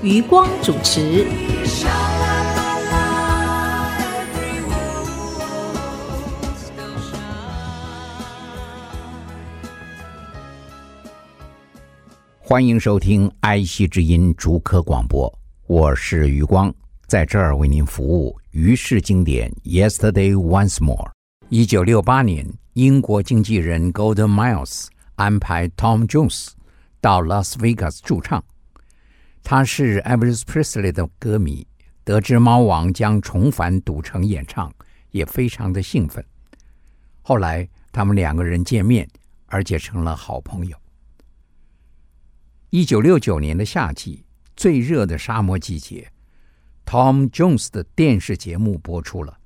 余光主持。欢迎收听《哀惜之音》逐科广播，我是余光，在这儿为您服务。于是经典，Yesterday Once More。一九六八年，英国经纪人 Golden Miles 安排 Tom Jones 到 Las Vegas 驻唱。他是 Elvis Presley 的歌迷，得知猫王将重返赌城演唱，也非常的兴奋。后来，他们两个人见面，而且成了好朋友。一九六九年的夏季，最热的沙漠季节，Tom Jones 的电视节目播出了。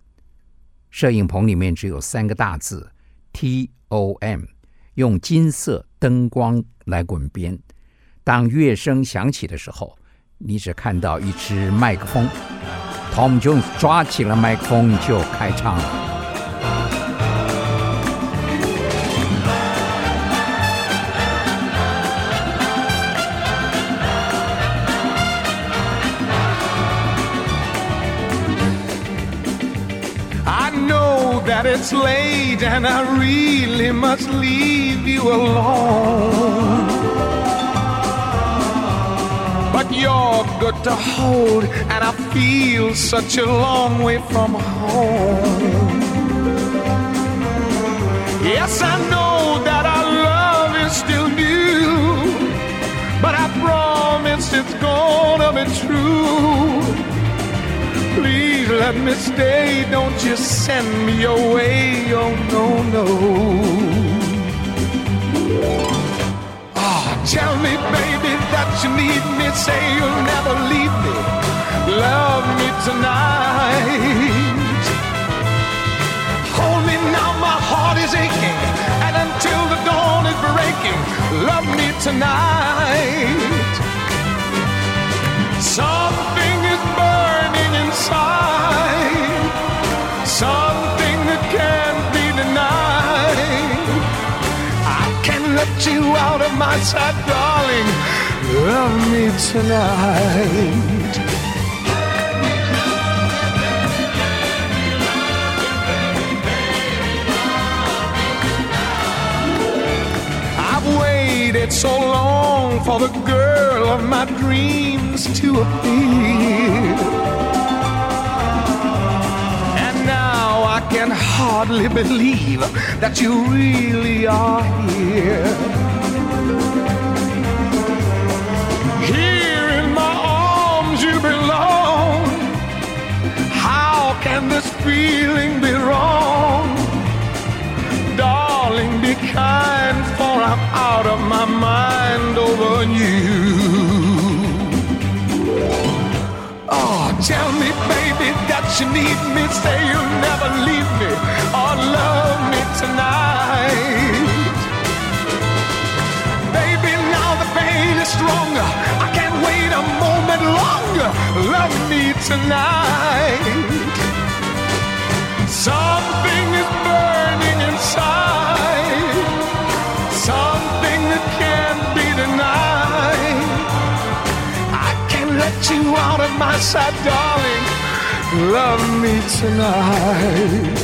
摄影棚里面只有三个大字 “T O M”，用金色灯光来滚边。当乐声响起的时候，你只看到一支麦克风，Tom Jones 抓起了麦克风就开唱了。I know that it's late and I really must leave you alone. But you're good to hold, and I feel such a long way from home. Yes, I know that our love is still new, but I promise it's gonna be true. Please let me stay. Don't you send me away. Oh, no, no. Oh, tell me, baby, that you need me. Say you'll never leave me. Love me tonight. Hold me now, my heart is aching. And until the dawn is breaking, love me tonight. Something is burning inside, something you out of my sight, darling. Love me tonight. I've waited so long for the girl of my dreams to appear. Can hardly believe that you really are here. Here in my arms you belong. How can this feeling be wrong? Darling, be kind, for I'm out of my mind over you. Oh, tell me, baby, that you need me. Say you'll never leave me or love me tonight. Baby, now the pain is stronger. I can't wait a moment longer. Love me tonight. Something is burning inside, something that can't be denied. I can't let you out of my sight, darling. Love me tonight.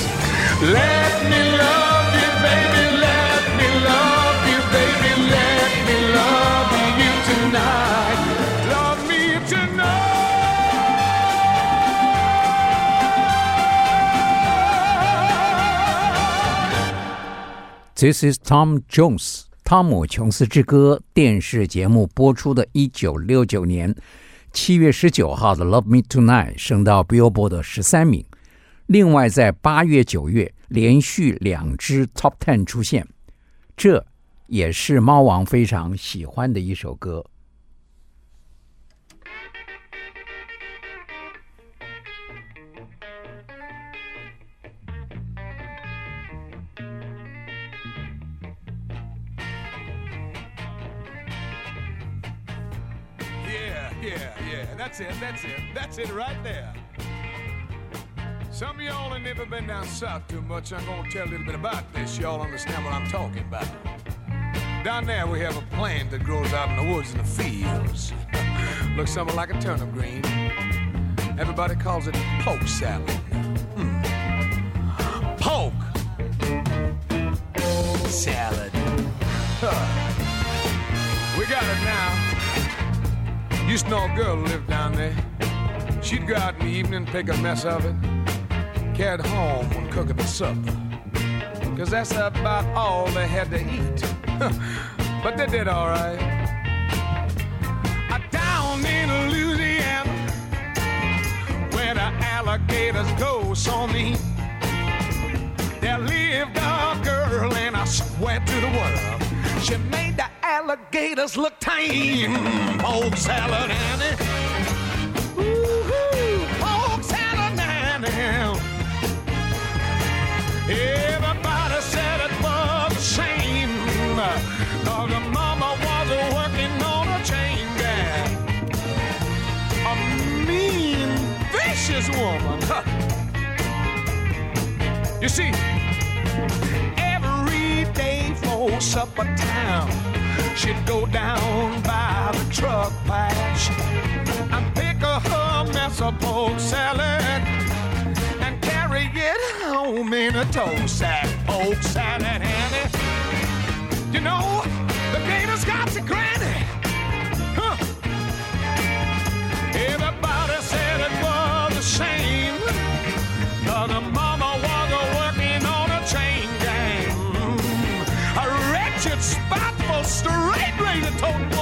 Let me love you, baby. Let me love you, baby. Let me love you tonight. Love me tonight. This is Tom Jones，汤姆·琼斯之歌电视节目播出的一九六九年七月十九号的《Love Me Tonight》升到 Billboard 十三名，另外在八月、九月连续两支 Top Ten 出现，这也是猫王非常喜欢的一首歌。Yeah, yeah. That's it, that's it, that's it right there. Some of y'all have never been down south too much. I'm gonna tell a little bit about this. Y'all understand what I'm talking about. Down there we have a plant that grows out in the woods and the fields. Looks something like a turnip green. Everybody calls it poke salad. Hmm. Poke salad. Huh. We got it now. Used to know a girl lived down there. She'd go out in the evening, pick a mess of it, carry home and cook it for supper. Cause that's about all they had to eat. but they did alright. Down in Louisiana, where the alligators go so mean. There lived a girl, and I swear to the world, she made the alligators look tame. Poke salad, Annie. Ooh, poke salad, Annie. Everybody said it was a shame. Cause the mama was working on a chain gang. A mean, vicious woman. Huh. You see, every day for supper time, she'd go down by the truck patch and pick a her mess of pork salad and carry it home in a toe sack. Pork salad, Annie. You know, the gators got to granny. Huh. Everybody said it was a shame. Cause the straight razor toting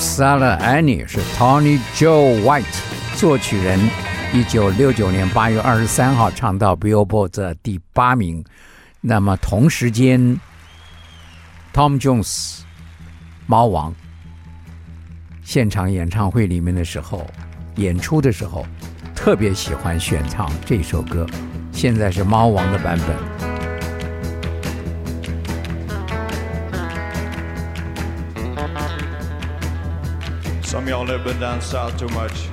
Sarah Annie 是 Tony Joe White 作曲人，一九六九年八月二十三号唱到 Billboard 的第八名。那么同时间，Tom Jones 猫王现场演唱会里面的时候，演出的时候特别喜欢选唱这首歌。现在是猫王的版本。Y'all never been down south too much.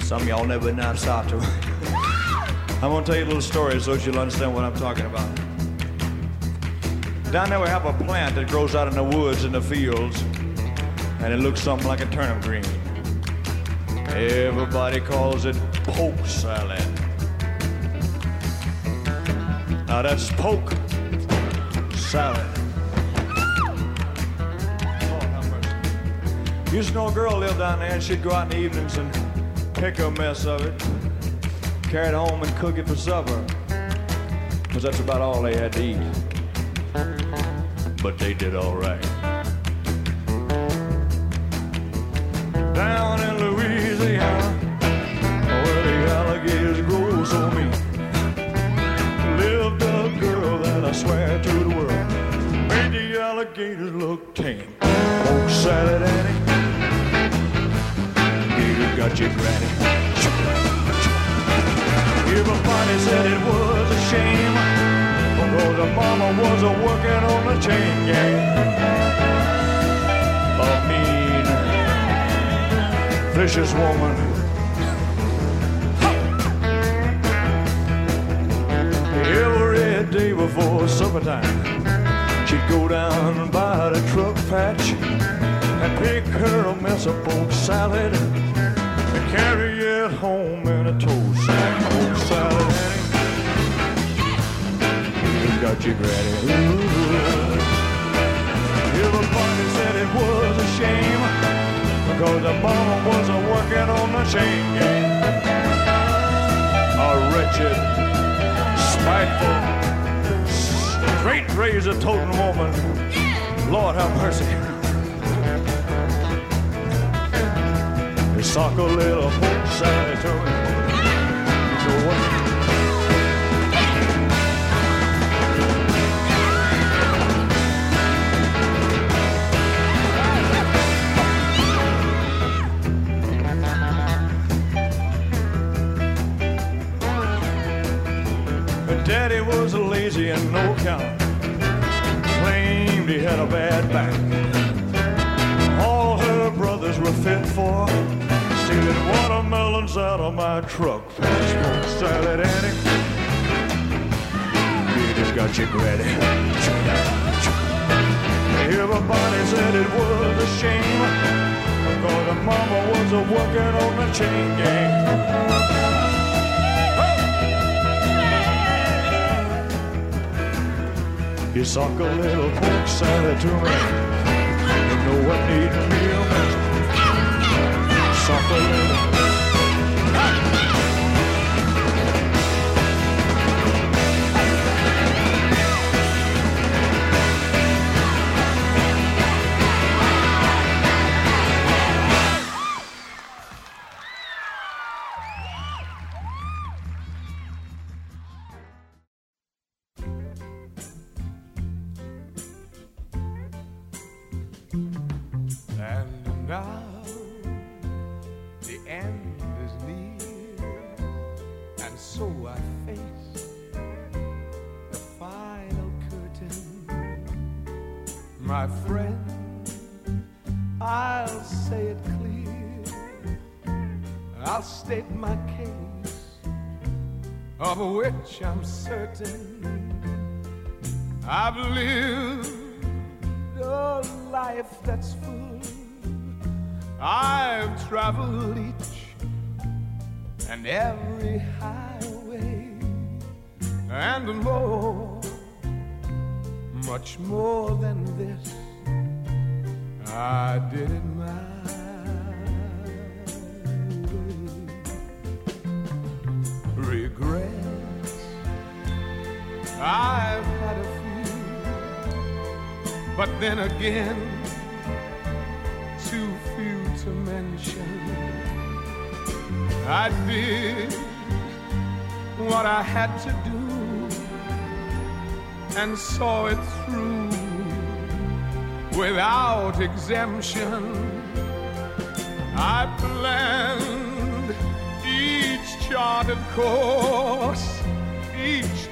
Some of y'all never been down south too much. I'm gonna tell you a little story so you'll understand what I'm talking about. Down there we have a plant that grows out in the woods and the fields, and it looks something like a turnip green. Everybody calls it poke salad. Now that's poke salad. Used to know a girl lived down there, and she'd go out in the evenings and pick a mess of it, carry it home and cook it for supper. Because that's about all they had to eat. But they did all right. Down in Louisiana, where the alligators grow so mean, lived a girl that I swear to the world made the alligators look tame. Oh, Annie. Gator got you, granny. Everybody said it was a shame because the mama was a working on the chain gang. A mean, vicious woman. Every day before supper time, she'd go down by the truck patch and pick her a mess of pork salad carry it home in a toast sack. Pork salad, Annie. You got your granny. Ooh. Everybody said it was a shame because the mama was a working on the chain gang. A wretched, spiteful, straight razor toting woman. Lord have mercy. Sock a little. You know? Her daddy was lazy and no count. Claimed he had a bad back. All her brothers were fit for stealing watermelons out of my truck. Smoke salad, Annie. Just got your granny. Everybody said it was a shame because the mama was a working on the chain gang. You suck a little pork salad to me. You know what need me a which I'm certain. I've lived a life that's full. I've traveled each and every highway and more, much more than this. I did it my I've had a few. But then again, too few to mention. I did what I had to do and saw it through without exemption. I planned each charted course, each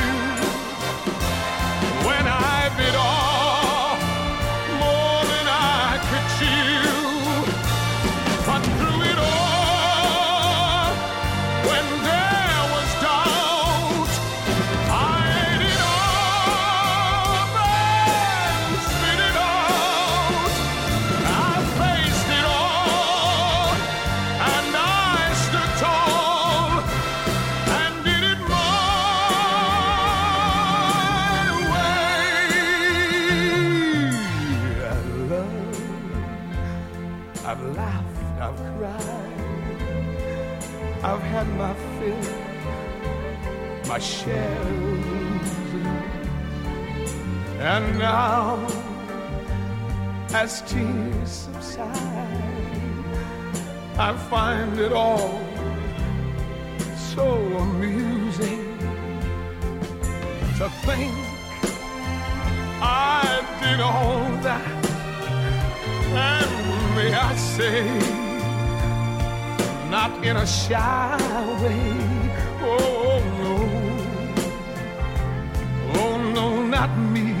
and now as tears subside. I find it all so amusing to think I did all that. And may I say, not in a shy way. Oh no, oh no, not me.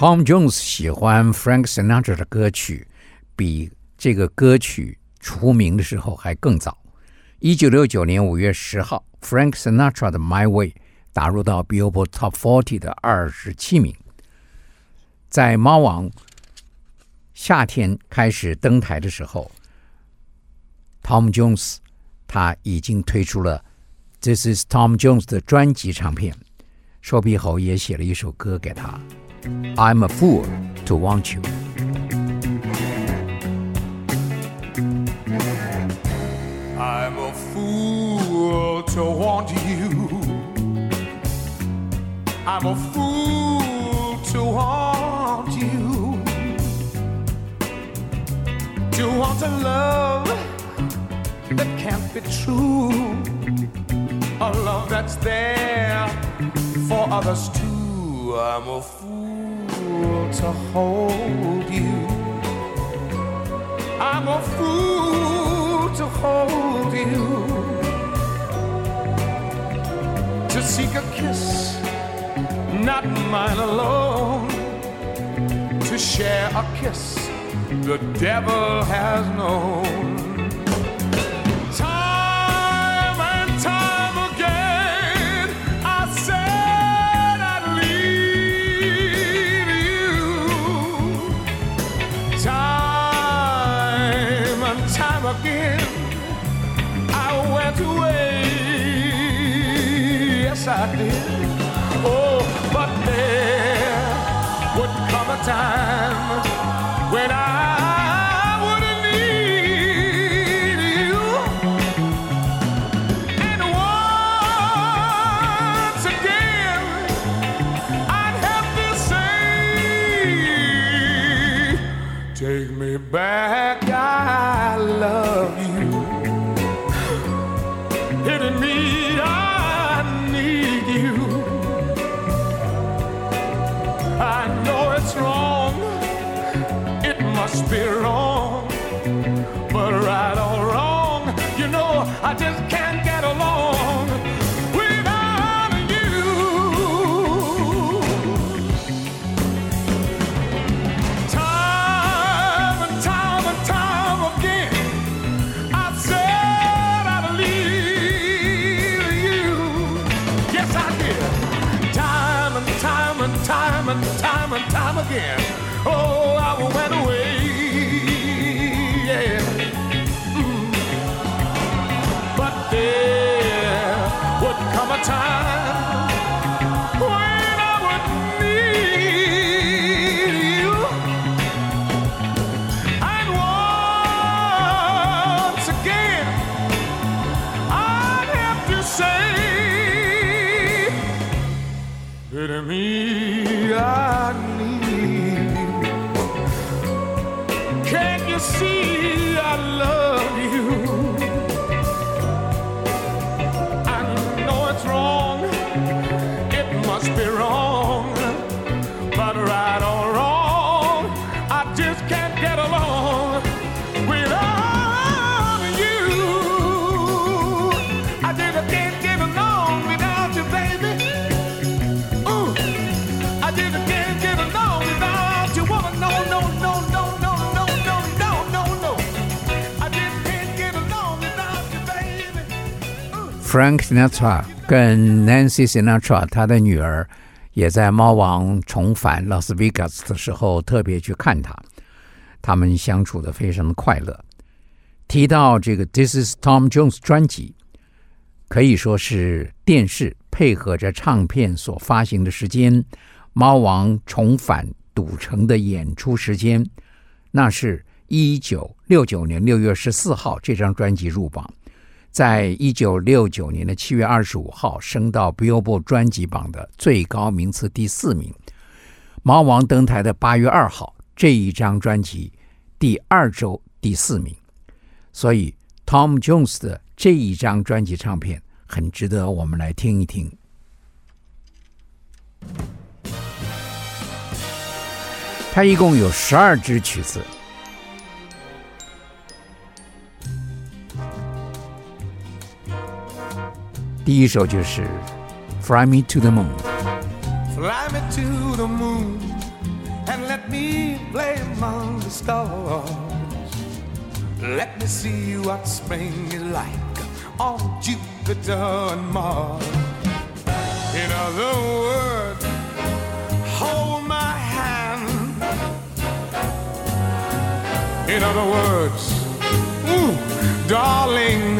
，Tom Jones 喜欢 Frank Sinatra 的歌曲，比这个歌曲出名的时候还更早。一九六九年五月十号，Frank Sinatra 的《My Way》打入到 Billboard Top 40的二十七名。在猫王夏天开始登台的时候，Tom Jones 他已经推出了《This Is Tom Jones》的专辑唱片。瘦皮猴也写了一首歌给他。I'm a fool to want you. I'm a fool to want you. I'm a fool to want you. To want a love that can't be true. A love that's there for others too. I'm a fool to hold you. I'm a fool to hold you, to seek a kiss, not mine alone, to share a kiss the devil has known. Yes I did oh but there would come a time Sinatra 跟 Nancy Sinatra，他的女儿也在猫王重返拉斯维加斯的时候特别去看他，他们相处的非常的快乐。提到这个《This Is Tom Jones》专辑，可以说是电视配合着唱片所发行的时间，猫王重返赌城的演出时间，那是一九六九年六月十四号，这张专辑入榜。在一九六九年的七月二十五号，升到 Billboard 专辑榜的最高名次第四名。猫王登台的八月二号，这一张专辑第二周第四名。所以 Tom Jones 的这一张专辑唱片很值得我们来听一听。它一共有十二支曲子。第一首就是《Fly Me to the Moon》。 Fly me to the moon and let me play among the stars. Let me see what spring is like on Jupiter and Mars. In other words, hold my hand. In other words, ooh, darling,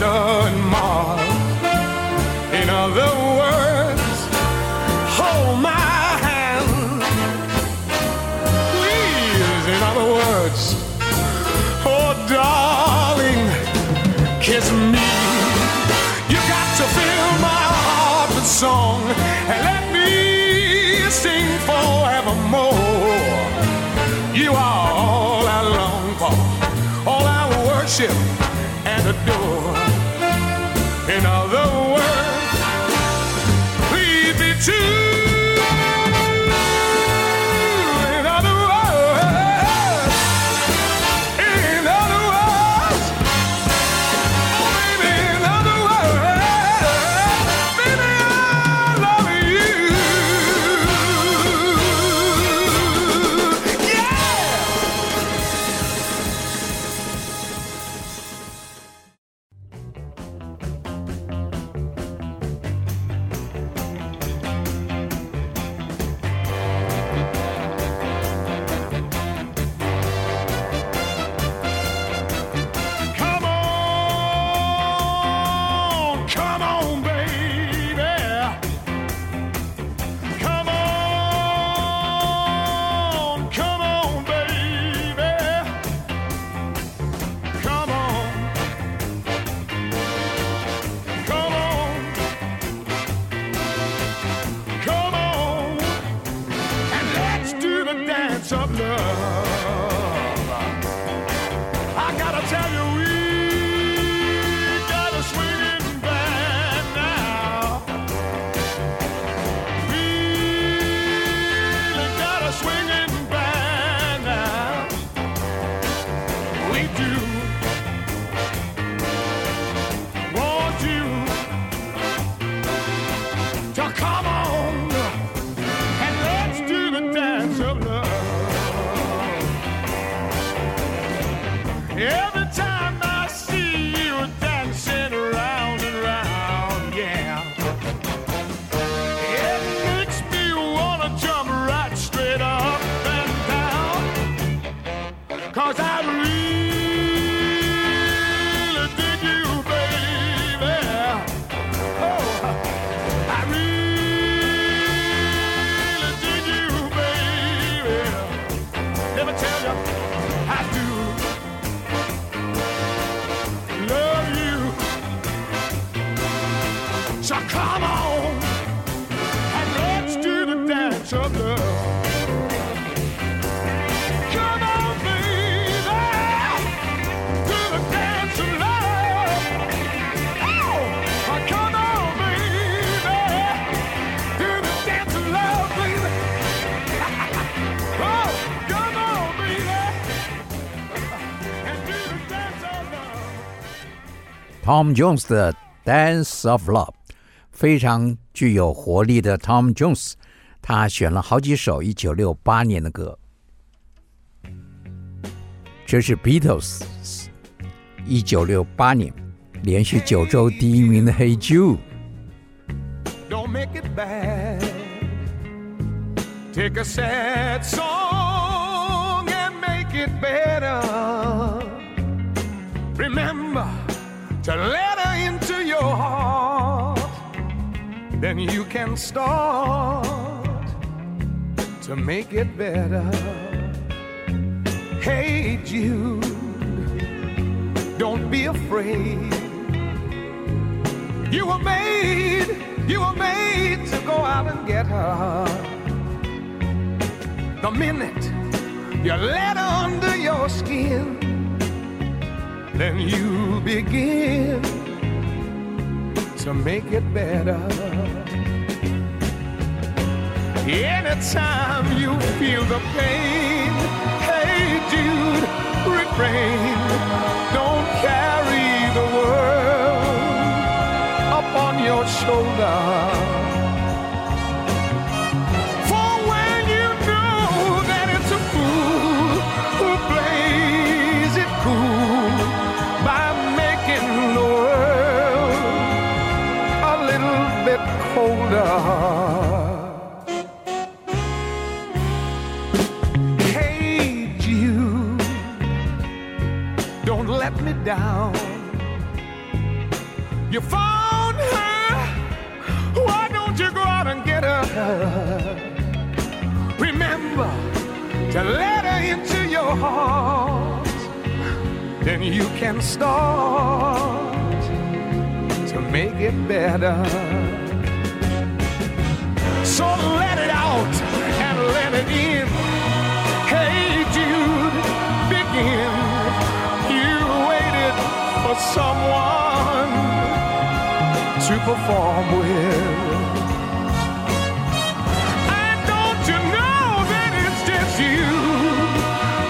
Jupiter and. In other Tom Jones 的《Dance of Love》，非常具有活力的 Tom Jones，他选了好几首一九六八年的歌。这是 Beatles 一九六八年连续九周第一名的《Hey Jude》。Don't make it bad. Take a sad song and make it better. Remember to let her into your heart. Then you can start to make it better. Hey, Jude, don't be afraid. You were made, you were made to go out and get her. The minute you let her under your skin, then you begin to make it better. Anytime you feel the pain, hey Jude, refrain. Don't carry the world upon your shoulder. You found her. Why don't you go out and get her? Remember to let her into your heart. Then you can start to make it better. So let it out and let it in. Hey Jude, begin. You waited for someone to perform with. And don't you know that it's just you?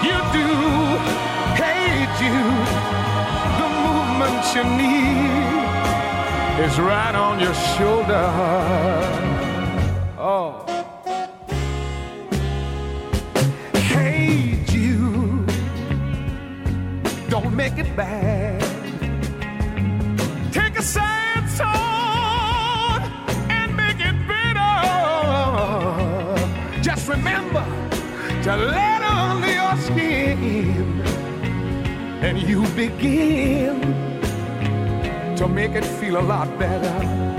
You do. Hey Jude, the movement you need is right on your shoulder. Oh. Don't make it bad. To let under your skin, and you begin to make it feel a lot better.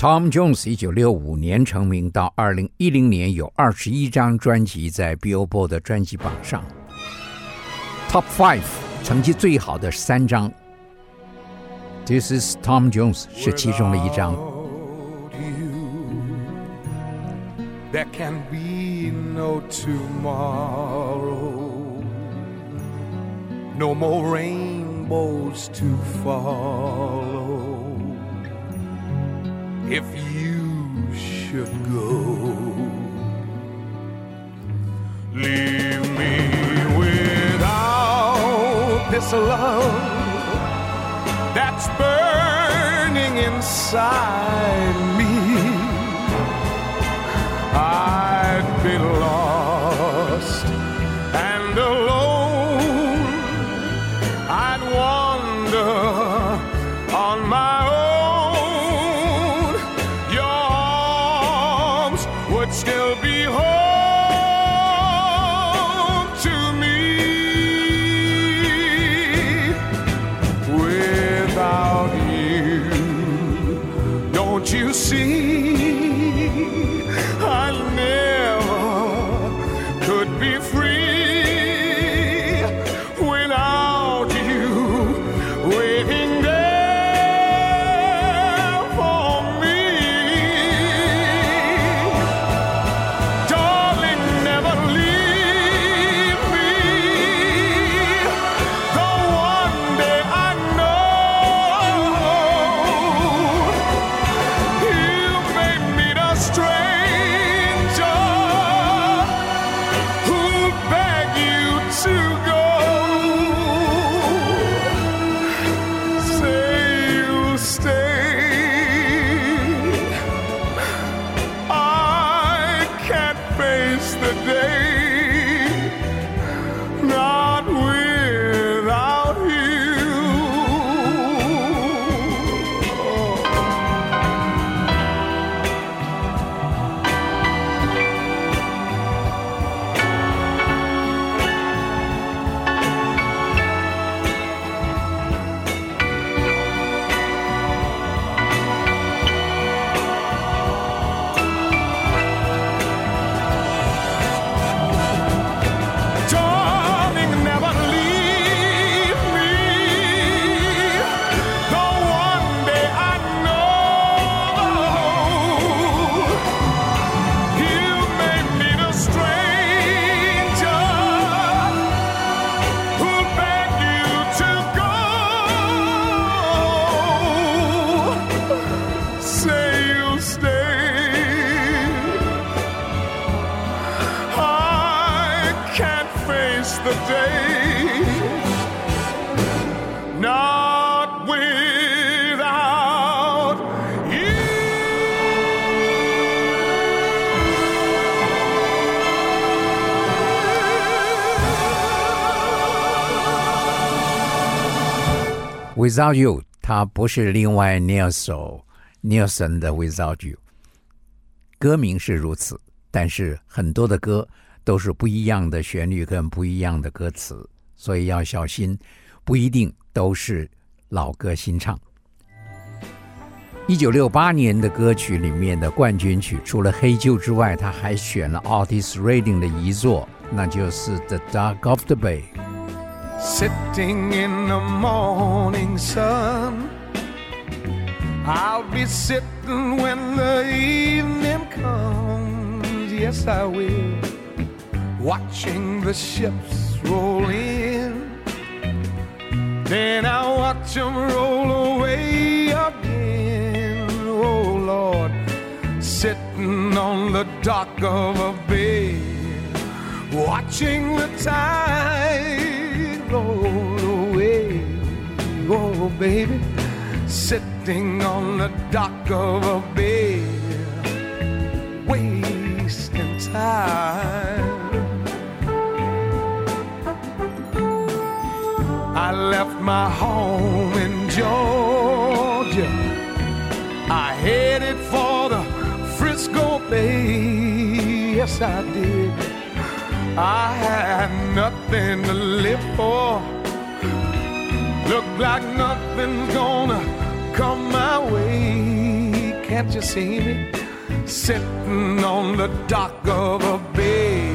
Tom Jones 一九六五年成名，到二零一零年有二十一张专辑在 Billboard 的专辑榜上，Top Five 成绩最好的三张。This is Tom Jones 是其中的一张。There can be no tomorrow. No more rainbows to follow. If you should go, leave me without this love that's burning inside me. I'd be Without You，它不是另外那首 Nelson 的 Without You，歌名是如此，但是很多的歌都是不一样的旋律跟不一样的歌词，所以要小心，不一定都是老歌新唱。一九六八年的歌曲里面的冠军曲，除了《黑旧》之外，他还选了 Otis Redding 的遗作，那就是《The Dark of the Bay》。Sitting in the morning sun. I'll be sitting when the evening comes. Yes, I will. Watching the ships roll in. Then I'll watch them roll away again. Oh, Lord. Sitting on the dock of a bay. Watching the tide Oh, baby, sitting on the dock of a bay, wasting time. I left my home in Georgia. I headed for the Frisco Bay. Yes, I did. I had nothing to live for. Look like nothing's gonna come my way. Can't you see me? Sitting on the dock of a bay,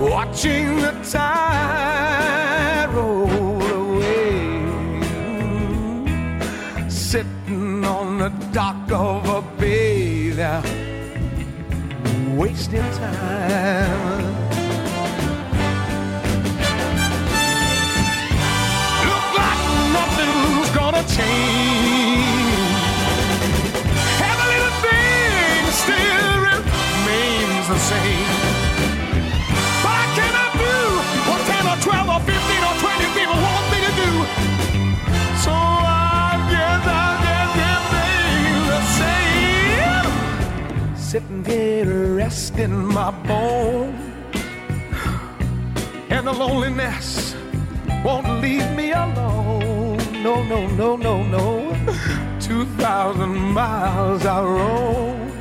watching the tide roll away. Sitting on the dock of a bay there, wasting time. Resting my bone. And the loneliness won't leave me alone. No, no, no, no, no. Two thousand miles I roam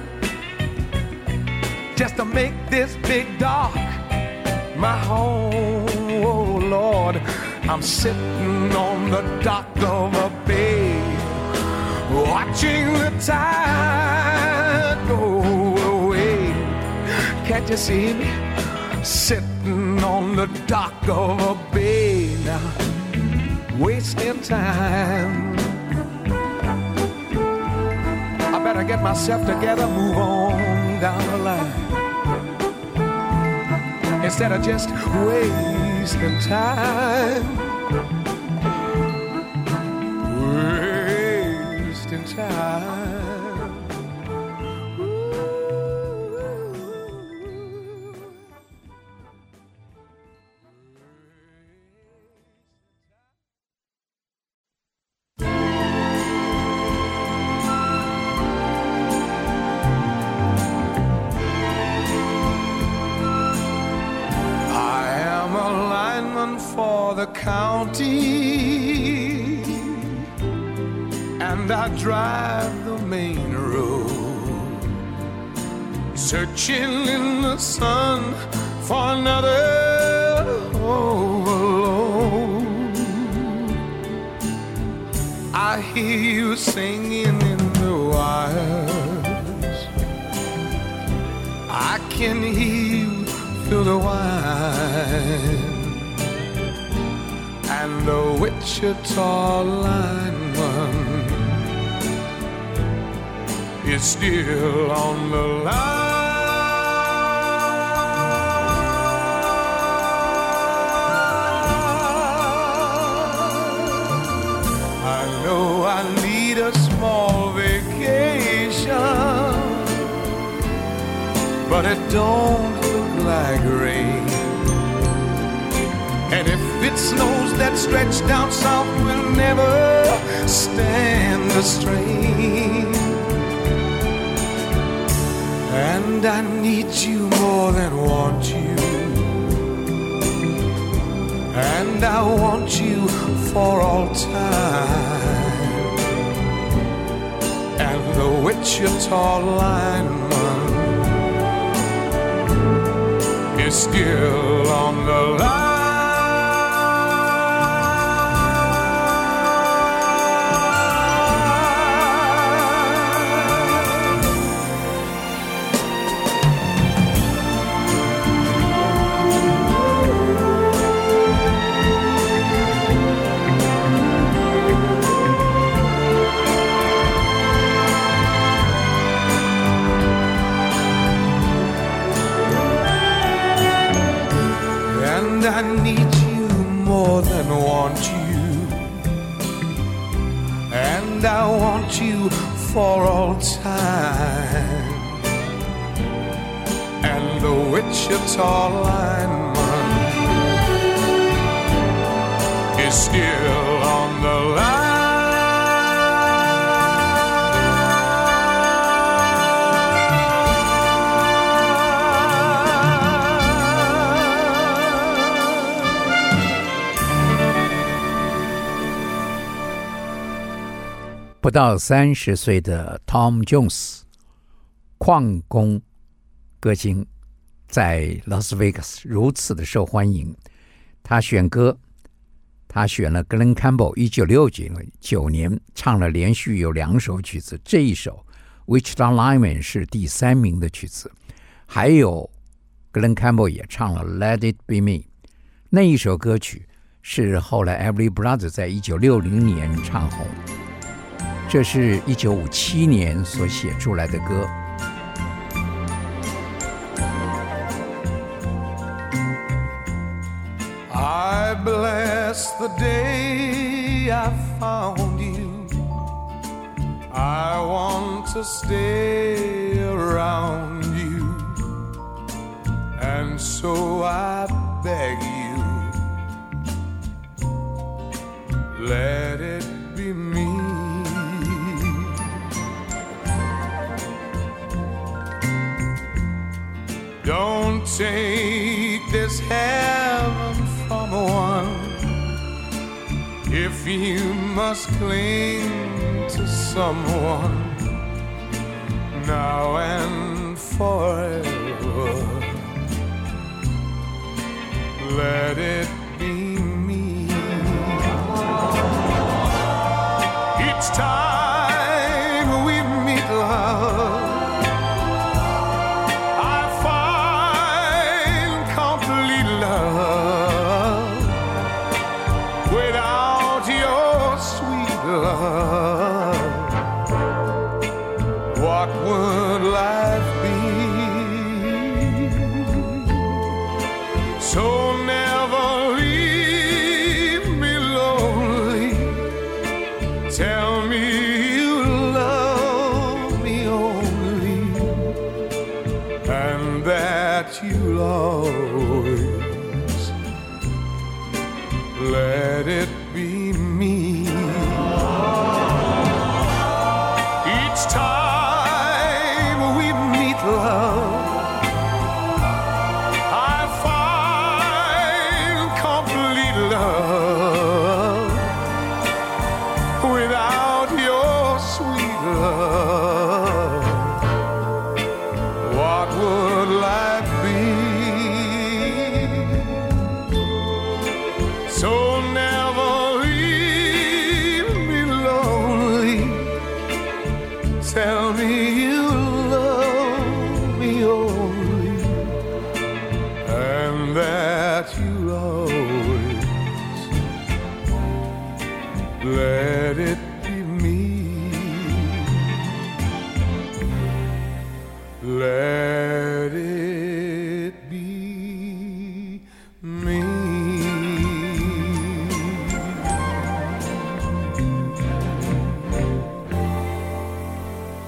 just to make this big dock my home. Oh Lord, I'm sitting on the dock of a bay, watching the tide Can't you see me? Sitting on the dock of a bay now, wasting time. I better get myself together, move on down the line. Instead of just wasting time. The county, and I drive the main road, searching in the sun for another overload. I hear you singing in the wires. I can hear you through the wine. And the Wichita lineman is still on the line. I know I need a small vacation but it don't look like rain. If it snows that stretch down south will never stand the strain. And I need you more than want you. And I want you for all time. And the Wichita lineman is still on the line. Of tall island 不到三十岁的 Tom Jones，矿工歌星，在拉斯维加斯如此的受欢迎。他选歌，他选了 Glen Campbell 一九六九九年唱了连续有两首曲子，这一首《Wichita Lineman》是第三名的曲子，还有 Glen Campbell 也唱了《Let It Be Me》。那一首歌曲是后来 Every Brother 在一九六零年唱红。这是一九五七年所写出来的歌。Bless the day I found you. I want to stay around you. And so I beg you, let it be me. Don't take this heaven one if you must cling to someone now and forever. Let it be me. Each time love.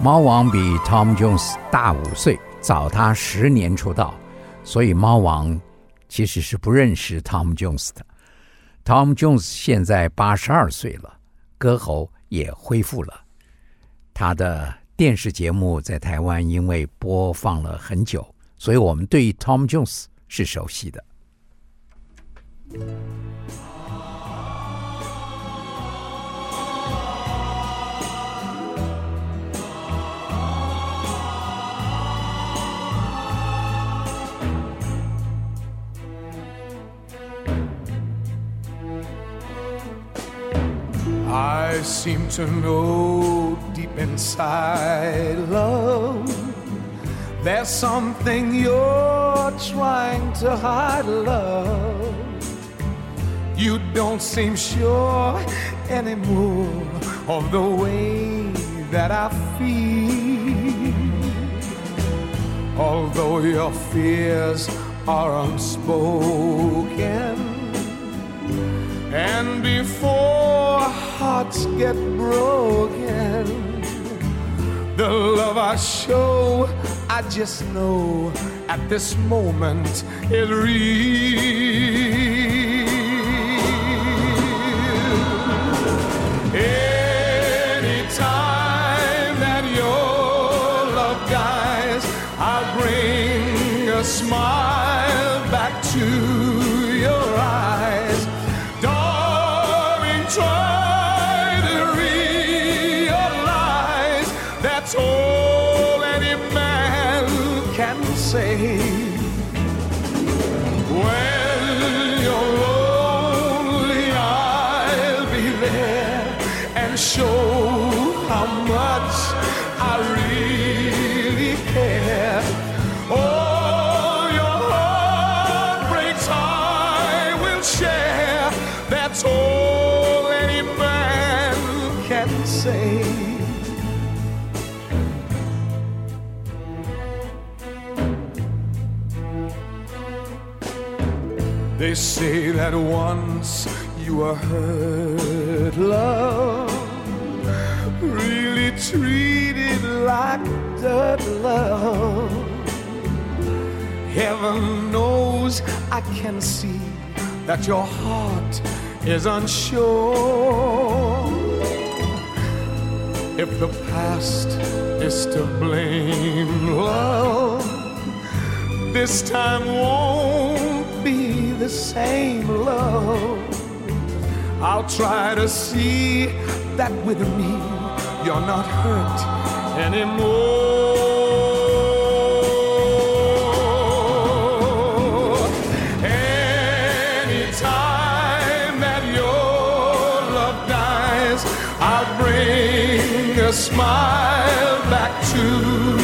猫王比 Tom Jones 大五岁，早他十年出道，所以猫王其实是不认识 Tom Jones 的。Tom Jones 现在八十二岁了，歌喉也恢复了。他的电视节目在台湾因为播放了很久，所以我们对 Tom Jones 是熟悉的。I seem to know deep inside love. There's something you're trying to hide, love. You don't seem sure anymore of the way that I feel. Although your fears are unspoken, and before hearts get broken, the love I show, I just know at this moment it real. Say that once you were hurt, love, really treated like dirt, love. Heaven knows I can see that your heart is unsure. If the past is to blame, love, this time won't be the same, love. I'll try to see that with me you're not hurt anymore. Anytime that your love dies, I'll bring a smile back to